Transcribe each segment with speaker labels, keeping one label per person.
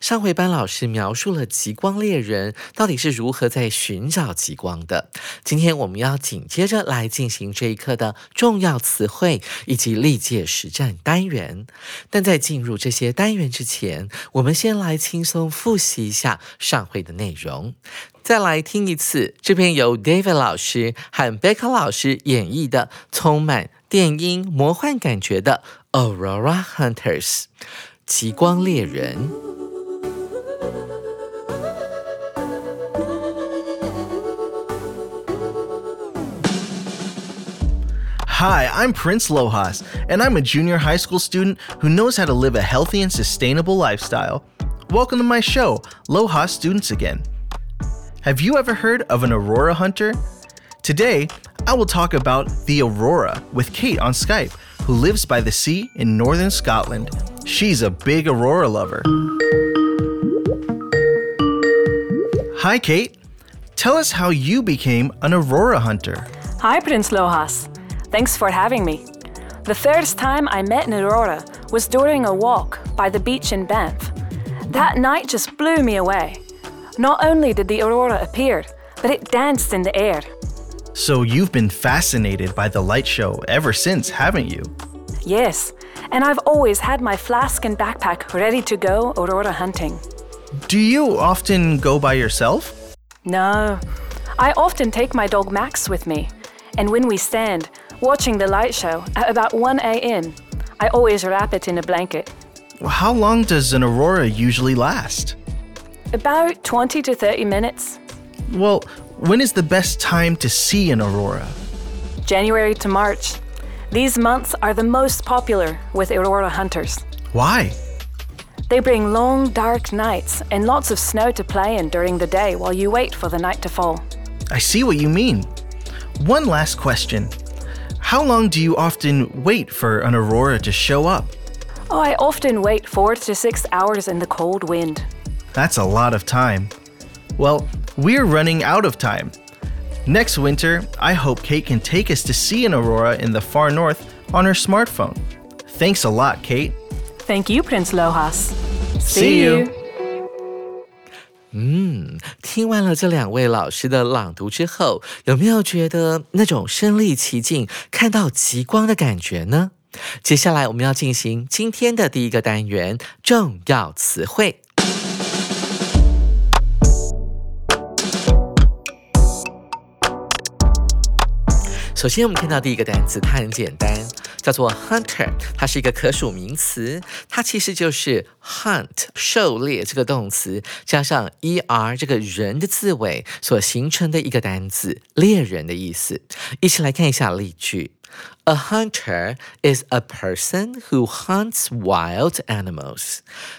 Speaker 1: 上回班老师描述了极光猎人到底是如何在寻找极光的，今天我们要紧接着来进行这一课的重要词汇以及历届实战单元。但在进入这些单元之前，我们先来轻松复习一下上回的内容。再来听一次这篇由 David 老师和 Becca 老师演绎的充满电音魔幻感觉的 Aurora Hunters 极光猎人。
Speaker 2: Hi, I'm Prince Lojas, and I'm a junior high school student who knows how to live a healthy and sustainable lifestyle. Welcome to my show, Lojas Students Again. Have you ever heard of an aurora hunter? Today, I will talk about the aurora with Kate on Skype, who lives by the sea in northern Scotland. She's a big aurora lover. Hi, Kate. Tell us how you became an aurora hunter.
Speaker 3: Hi, Prince Lojas. Thanks for having me. The first time I met an aurora was during a walk by the beach in Banff. That night just blew me away. Not only did the aurora appear, but it danced in the air.
Speaker 2: So you've been fascinated by the light show ever since, haven't you?
Speaker 3: Yes, and I've always had my flask and backpack ready to go aurora hunting.
Speaker 2: Do you often go by yourself?
Speaker 3: No, I often take my dog Max with me, and when we stand, watching the light show at about 1 a.m., I always wrap it in a blanket.
Speaker 2: How long does an aurora usually last?
Speaker 3: About 20 to 30 minutes.
Speaker 2: Well, when is the best time to see an aurora?
Speaker 3: January to March. These months are the most popular with aurora hunters.
Speaker 2: Why?
Speaker 3: They bring long, dark nights and lots of snow to play in during the day while you wait for the night to fall.
Speaker 2: I see what you mean. One last question. How long do you often wait for an aurora to show up?
Speaker 3: Oh, I often wait four to six hours in the cold wind.
Speaker 2: That's a lot of time. Well, we're running out of time. Next winter, I hope Kate can take us to see an aurora in the far north on her smartphone. Thanks a lot, Kate.
Speaker 3: Thank you, Prince Lojas.
Speaker 2: See you.
Speaker 1: 嗯，听完了这两位老师的朗读之后，有没有觉得那种身临其境、看到极光的感觉呢？接下来我们要进行今天的第一个单元——重要词汇。首先，我们看到第一个单词，它很简单，叫做 hunter，它是一个可数名词，它其实就是 hunt 狩猎这个动词加上 er 这个人的字尾所形成的一个单词，猎人的意思。一起来看一下例句：A hunter is a person who hunts wild animals。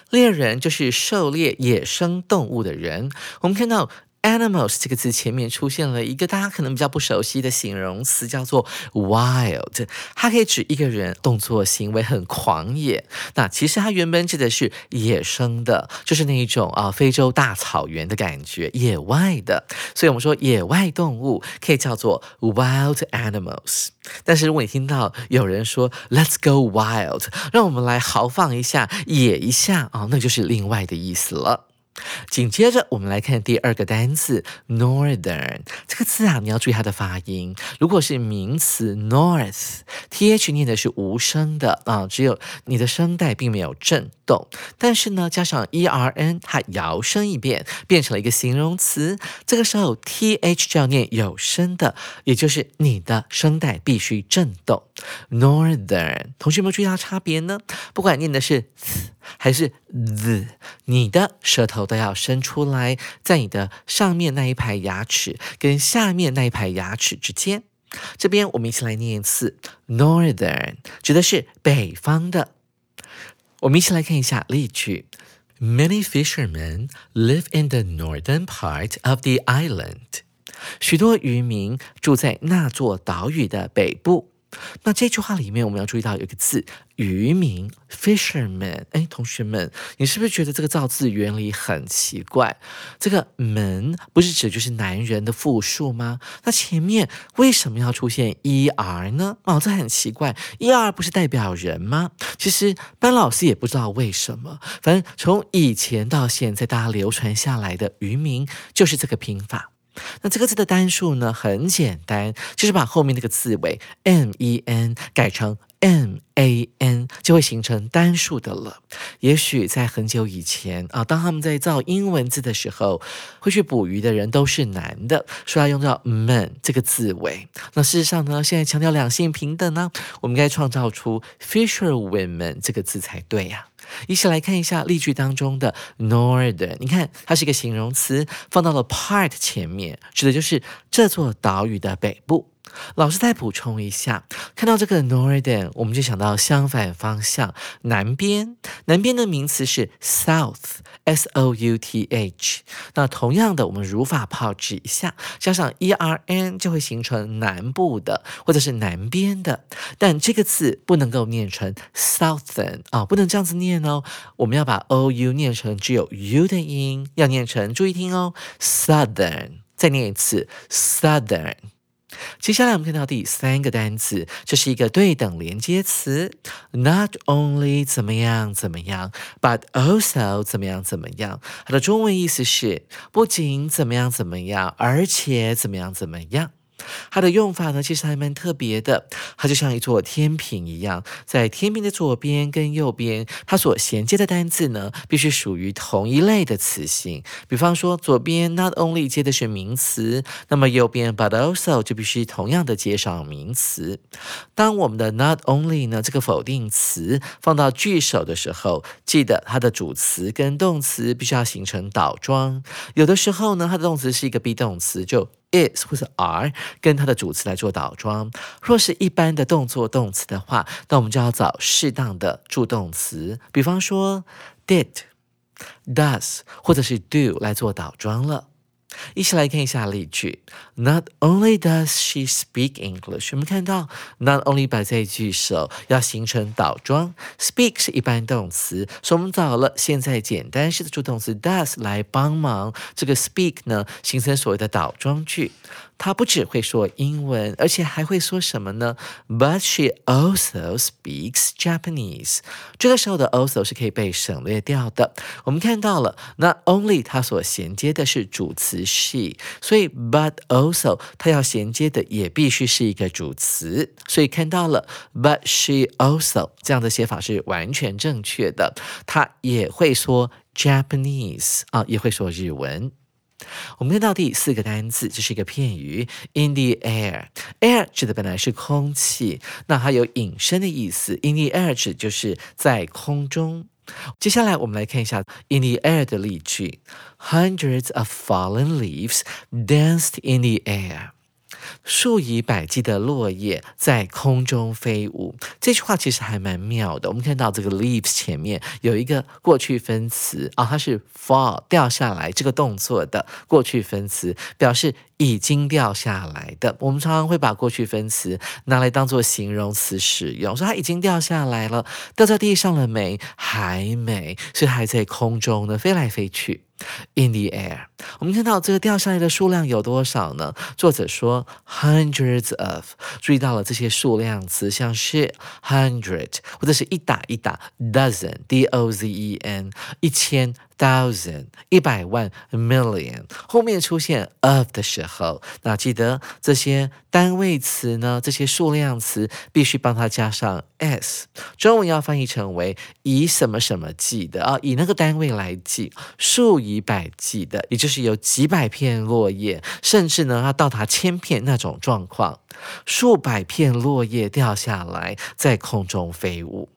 Speaker 1: 猎人就是狩猎野生动物的人。我们看到。Animals 这个字前面出现了一个大家可能比较不熟悉的形容词，叫做 wild。它可以指一个人动作行为很狂野。那其实它原本指的是野生的，就是那一种啊非洲大草原的感觉，野外的。所以我们说野外动物可以叫做 wild animals。但是如果你听到有人说 Let's go wild，让我们来豪放一下，野一下啊，那就是另外的意思了。紧接着，我们来看第二个单词 northern 这个字啊，你要注意它的发音。如果是名词 north，th 念的是无声的啊，只有你的声带并没有震动。但是呢，加上 e-r-n，它摇身一变变成了一个形容词。这个时候 th 就要念有声的，也就是你的声带必须震动。northern，同学有没有注意到差别呢？不管念的是 th 还是 z，你的舌头都要伸出来，在你的上面那一排牙齿跟下面那一排牙齿之间。这边我们一起来念一次 northern，指的是北方的。我们一起来看一下例句：Many fishermen live in the northern part of the island。许多渔民住在那座岛屿的北部。那这句话里面，我们要注意到有一个字“渔民 ”（fisherman）。哎，同学们，你是不是觉得这个造字原理很奇怪？这个“门”不是指就是男人的复数吗？那前面为什么要出现 “er” 呢？哦，这很奇怪，“er” 不是代表人吗？其实班老师也不知道为什么，反正从以前到现在，大家流传下来的渔民就是这个拼法。那这个字的单数呢，很简单，就是把后面那个字尾 m e n 改成 m a n，就会形成单数的了。也许在很久以前啊，当他们在造英文字的时候，会去捕鱼的人都是男的，说要用到 man 这个字尾。那事实上呢，现在强调两性平等呢，我们应该创造出 fisherwomen 这个字才对呀。一起来看一下例句当中的 northern，你看它是一个形容词，放到了 part 前面，指的就是这座岛屿的北部。老师再补充一下，看到这个 northern，我们就想到相反方向，南边。南边的名词是 south，s o u t h。那同样的，我们如法炮制一下，加上 e r n 就会形成南部的，或者是南边的。但这个字不能够念成 southern 啊，不能这样子念哦。我们要把 o u 念成只有 u 的音，要念成，注意听哦，southern。再念一次，southern。接下来我们看到第三个单词，这是一个对等连接词，not only 怎么样怎么样，but also 怎么样怎么样。它的中文意思是不仅怎么样怎么样，而且怎么样怎么样。它的用法呢，其实还蛮特别的。它就像一座天平一样，在天平的左边跟右边，它所衔接的单字呢，必须属于同一类的词性。比方说，左边 not only 接的是名词，那么右边 but also 就必须同样的接上名词。当我们的 not only 呢这个否定词放到句首的时候，记得它的主词跟动词必须要形成倒装。有的时候呢，它的动词是一个 be 动词，就 is 或者 are 跟它的主词来做倒装。若是一般的动作动词的话，那我们就要找适当的助动词，比方说 did、does 或者是 do 来做倒装了。一起来看一下例句。Not only does she speak English，我们看到 not only 摆在句首要形成倒装，speak 是一般动词，所以我们找了现在简单式的助动词 does 来帮忙这个 speak 呢，形成所谓的倒装句。她不只会说英文，而且还会说什么呢？But she also speaks Japanese。这个时候的 also 是可以被省略掉的。我们看到了，not only 它所衔接的是主词 she，所以 but also 它要衔接的也必须是一个主词。所以看到了，but she also 这样的写法是完全正确的。她也会说 Japanese 啊，也会说日文。我们看到第四个单词，这是一个片语，in the air。air 指的本来是空气，那它有隐身的意思。in the air 指就是在空中。接下来我们来看一下 in the air 的例句：Hundreds of fallen leaves danced in the air。数以百计的落叶在空中飞舞，这句话其实还蛮妙的。我们看到这个 leaves 前面有一个过去分词啊，它是 fall 掉下来这个动作的过去分词，表示已经掉下来的。我们常常会把过去分词拿来当做形容词使用，说它已经掉下来了，掉在地上了没？还没，是还在空中呢，飞来飞去。In the air，我们看到这个掉下来的数量有多少呢？作者说 hundreds of，注意到了这些数量词，像是 hundred 或者是一打一打 dozen，d o z e n，一千 thousand 一百万 million 后面出现 of 的时候，那记得这些单位词呢，这些数量词必须帮它加上 s。中文要翻译成为以什么什么计的啊，以那个单位来计，数以百计的，也就是有几百片落叶，甚至呢要到达千片那种状况，数百片落叶掉下来，在空中飞舞。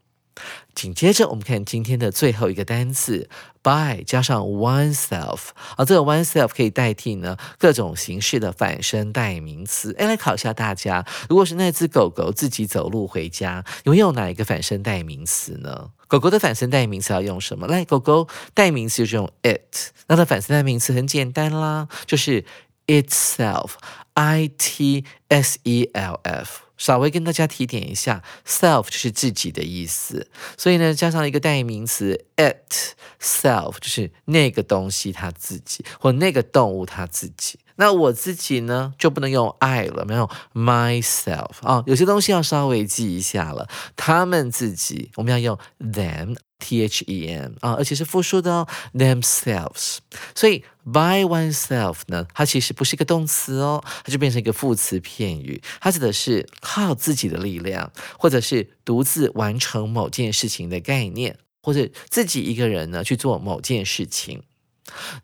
Speaker 1: 紧接着，我们看今天的最后一个单词，by 加上 oneself，而这个 oneself 可以代替呢各种形式的反身代名词。哎，来考一下大家，如果是那只狗狗自己走路回家，有没有哪一个反身代名词呢？狗狗的反身代名词要用什么？来，狗狗代名词就是用 it，那它反身代名词很简单啦，就是 itself，i t s e l f。稍微跟大家提点一下，self 就是自己的意思，所以呢，加上一个代名词 itself，就是那个东西它自己，或那个动物它自己。那我自己呢，就不能用 I 了，没有 myself 啊，有些东西要稍微记一下了。他们自己，我们要用 them。T H E M 啊，而且是复数的哦，themselves。所以 by oneself 呢，它其实不是一个动词哦，它就变成一个副词片语，它指的是靠自己的力量，或者是独自完成某件事情的概念，或者自己一个人呢去做某件事情。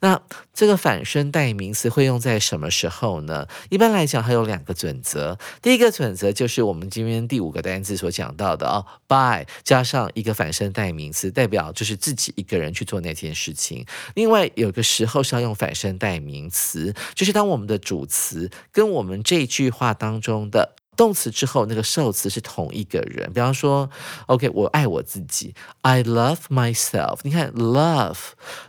Speaker 1: 那这个反身代名词会用在什么时候呢？一般来讲，它有两个准则。第一个准则就是我们今天第五个单词所讲到的哦，by 加上一个反身代名词，代表就是自己一个人去做那件事情。另外，有个时候是要用反身代名词，就是当我们的主词跟我们这句话当中的。动词之后，那个受词是同一个人。比方说，OK，我爱我自己，I love myself。你看，love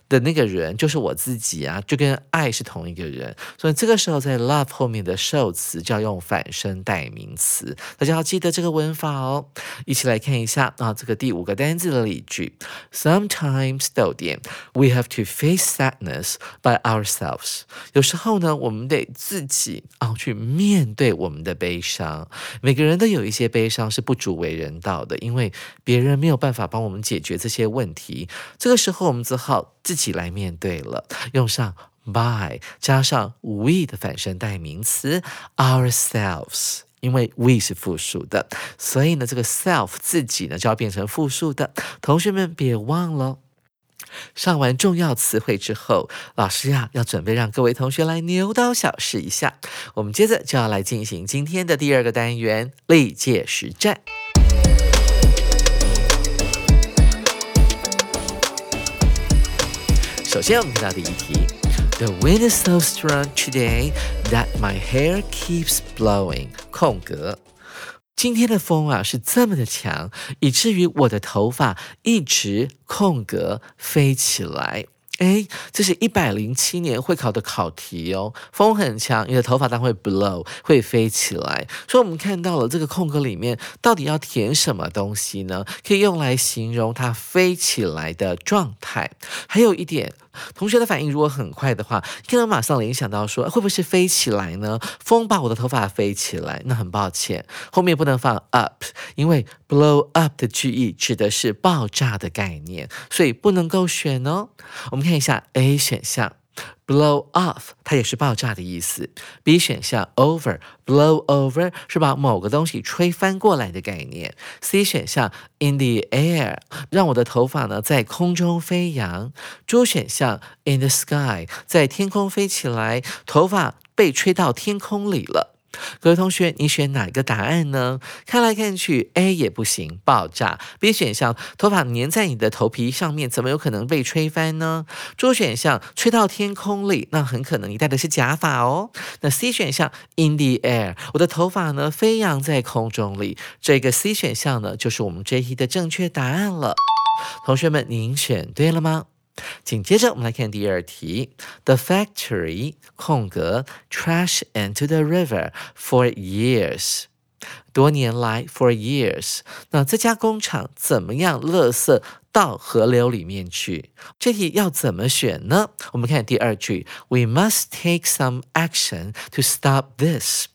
Speaker 1: 的那个人就是我自己啊，就跟爱是同一个人。所以这个时候，在 love 后面的受词就要用反身代名词。大家要记得这个文法哦。一起来看一下啊，这个第五个单字的例句：Sometimes 逗点，we have to face sadness by ourselves。有时候呢，我们得自己啊去面对我们的悲伤。每个人都有一些悲伤是不足为人道的，因为别人没有办法帮我们解决这些问题。这个时候，我们只好自己来面对了。用上 by 加上 we 的反身代名词 ourselves，因为 we 是复数的，所以呢，这个 self 自己呢就要变成复数的。同学们别忘了。上完重要词汇之后，老师呀要准备让各位同学来牛刀小试一下。我们接着就要来进行今天的第二个单元历届实战。首先我们看到第一题：The wind is so strong today that my hair keeps blowing。空格。今天的风啊是这么的强，以至于我的头发一直空格飞起来。哎，这是一百零七年会考的考题哦。风很强，你的头发当会 blow 会飞起来。所以我们看到了这个空格里面到底要填什么东西呢？可以用来形容它飞起来的状态。还有一点。同学的反应如果很快的话，可能马上联想到说，会不会是飞起来呢？风把我的头发飞起来，那很抱歉，后面不能放 up，因为 blow up 的句意指的是爆炸的概念，所以不能够选哦。我们看一下 A 选项。Blow off，它也是爆炸的意思。B 选项 over，blow over 是把某个东西吹翻过来的概念。C 选项 in the air，让我的头发呢在空中飞扬。D 选项 in the sky，在天空飞起来，头发被吹到天空里了。各位同学，你选哪个答案呢？看来看去，A 也不行，爆炸。B 选项，头发粘在你的头皮上面，怎么有可能被吹翻呢？D 选项，吹到天空里，那很可能你戴的是假发哦。那 C 选项，in the air，我的头发呢飞扬在空中里，这个 C 选项呢就是我们这一题的正确答案了。同学们，您选对了吗？紧接着，我们来看第二题。The factory 空格 trash into the river for years。多年来，for years。那这家工厂怎么样？垃圾到河流里面去？这题要怎么选呢？我们看第二句。We must take some action to stop this。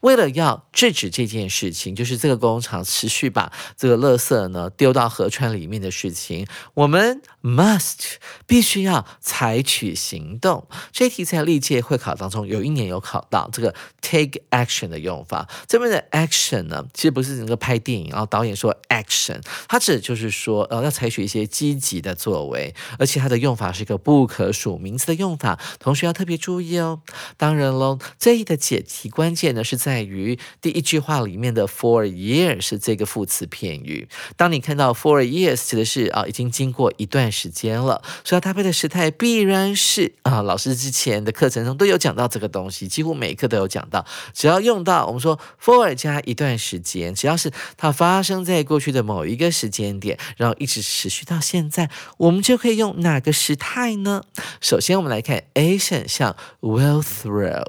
Speaker 1: 为了要制止这件事情，就是这个工厂持续把这个垃圾呢丢到河川里面的事情，我们 must 必须要采取行动。这题在历届会考当中有一年有考到这个 take action 的用法。这边的 action 呢，其实不是那个拍电影，然后导演说 action，它指就是说呃要采取一些积极的作为，而且它的用法是一个不可数名词的用法，同学要特别注意哦。当然喽，这一的解题关键呢是在于第一句话里面的 for years 是这个副词片语。当你看到 for years 指的是啊已经经过一段时间了，所以要搭配的时态必然是啊老师之前的课程中都有讲到这个东西，几乎每一课都有讲到。只要用到我们说 for 加一段时间，只要是它发生在过去的某一个时间点，然后一直持续到现在，我们就可以用哪个时态呢？首先我们来看 A 选项 will throw。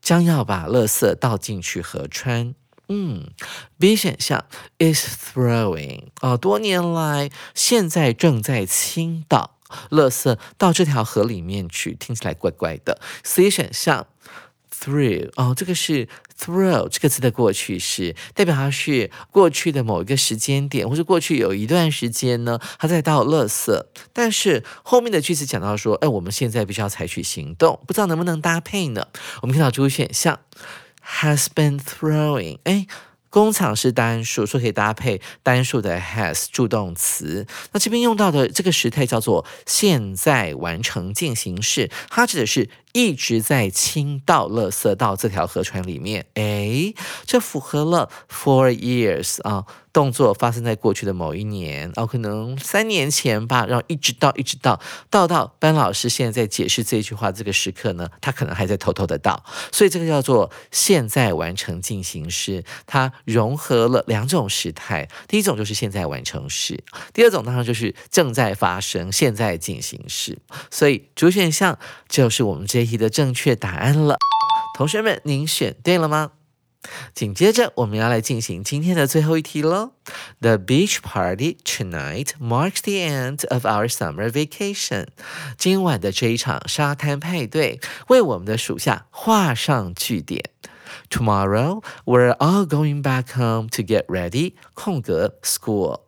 Speaker 1: 将要把垃圾倒进去河川。嗯，B 选项 is throwing 哦，多年来现在正在倾倒垃圾到这条河里面去，听起来怪怪的。C 选项 through 哦，这个是 throw 这个词的过去式，代表它是过去的某一个时间点，或是过去有一段时间呢，它在倒垃圾。但是后面的句子讲到说，哎，我们现在必须要采取行动，不知道能不能搭配呢？我们看到这个选项 has been throwing，哎。工厂是单数，所以可以搭配单数的 has 助动词。那这边用到的这个时态叫做现在完成进行式，它指的是。一直在倾倒垃圾到这条河川里面，哎，这符合了 four years 啊，动作发生在过去的某一年，哦，可能三年前吧，然后一直到一直到到到班老师现在在解释这句话这个时刻呢，他可能还在偷偷的倒，所以这个叫做现在完成进行时，它融合了两种时态，第一种就是现在完成时，第二种当然就是正在发生现在进行时，所以主选项就是我们这。这题的正确答案了，同学们，您选对了吗？紧接着我们要来进行今天的最后一题喽。The beach party tonight marks the end of our summer vacation。今晚的这一场沙滩派对为我们的暑假画上句点。Tomorrow we're all going back home to get ready。空格 school。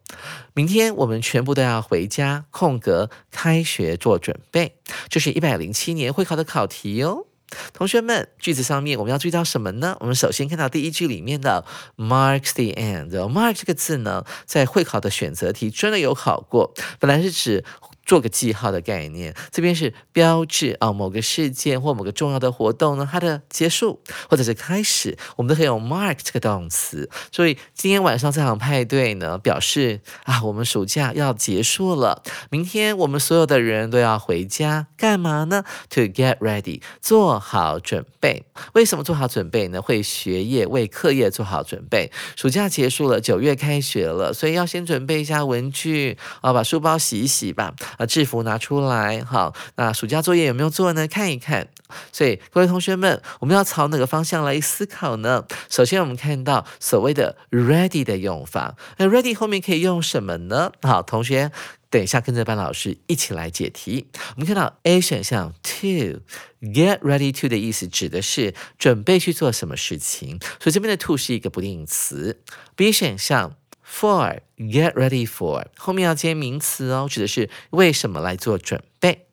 Speaker 1: 明天我们全部都要回家，空格开学做准备。这是一百零七年会考的考题哦。同学们，句子上面我们要注意到什么呢？我们首先看到第一句里面的 marks the end。mark 这个字呢，在会考的选择题真的有考过，本来是指。做个记号的概念，这边是标志啊，某个事件或某个重要的活动呢，它的结束或者是开始，我们都可以用 mark 这个动词。所以今天晚上这场派对呢，表示啊，我们暑假要结束了，明天我们所有的人都要回家，干嘛呢？To get ready，做好准备。为什么做好准备呢？会学业、为课业做好准备。暑假结束了，九月开学了，所以要先准备一下文具啊，把书包洗一洗吧。啊，制服拿出来，好，那暑假作业有没有做呢？看一看。所以各位同学们，我们要朝哪个方向来思考呢？首先，我们看到所谓的 ready 的用法，那 ready 后面可以用什么呢？好，同学，等一下跟着班老师一起来解题。我们看到 A 选项 to get ready to 的意思指的是准备去做什么事情，所以这边的 to 是一个不定词。B 选项。For get ready for 后面要接名词哦，指的是为什么来做准备。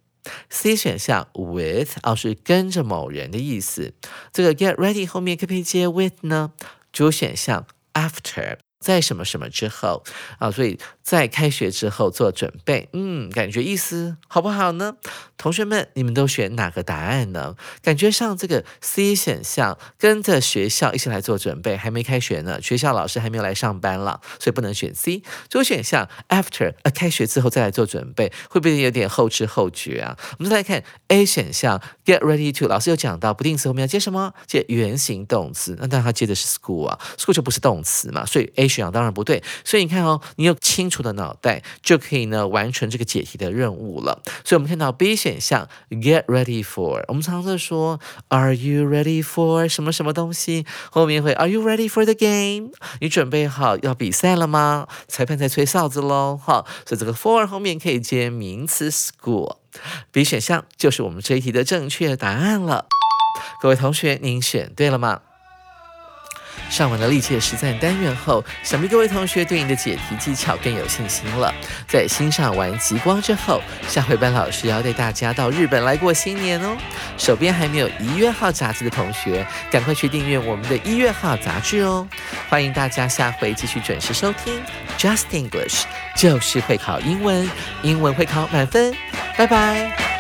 Speaker 1: C 选项 with 哦是跟着某人的意思，这个 get ready 后面可不可以接 with 呢？主选项 after 在什么什么之后啊，所以。在开学之后做准备，嗯，感觉意思好不好呢？同学们，你们都选哪个答案呢？感觉上这个 C 选项跟着学校一起来做准备，还没开学呢，学校老师还没有来上班了，所以不能选 C。这个选项 After 呃开学之后再来做准备，会不会有点后知后觉啊？我们再来看 A 选项 Get ready to，老师有讲到不定词后面要接什么？接原形动词，那当然它接的是 school 啊，school 就不是动词嘛，所以 A 选项当然不对。所以你看哦，你有清楚。的脑袋就可以呢完成这个解题的任务了。所以，我们看到 B 选项 get ready for，我们常常说 Are you ready for 什么什么东西？后面会 Are you ready for the game？你准备好要比赛了吗？裁判在吹哨子喽！好，所以这个 for 后面可以接名词 school。B 选项就是我们这一题的正确答案了。各位同学，您选对了吗？上完了历届实战单元后，想必各位同学对你的解题技巧更有信心了。在欣赏完极光之后，下回班老师要带大家到日本来过新年哦。手边还没有一月号杂志的同学，赶快去订阅我们的一月号杂志哦。欢迎大家下回继续准时收听 Just English，就是会考英文，英文会考满分。拜拜。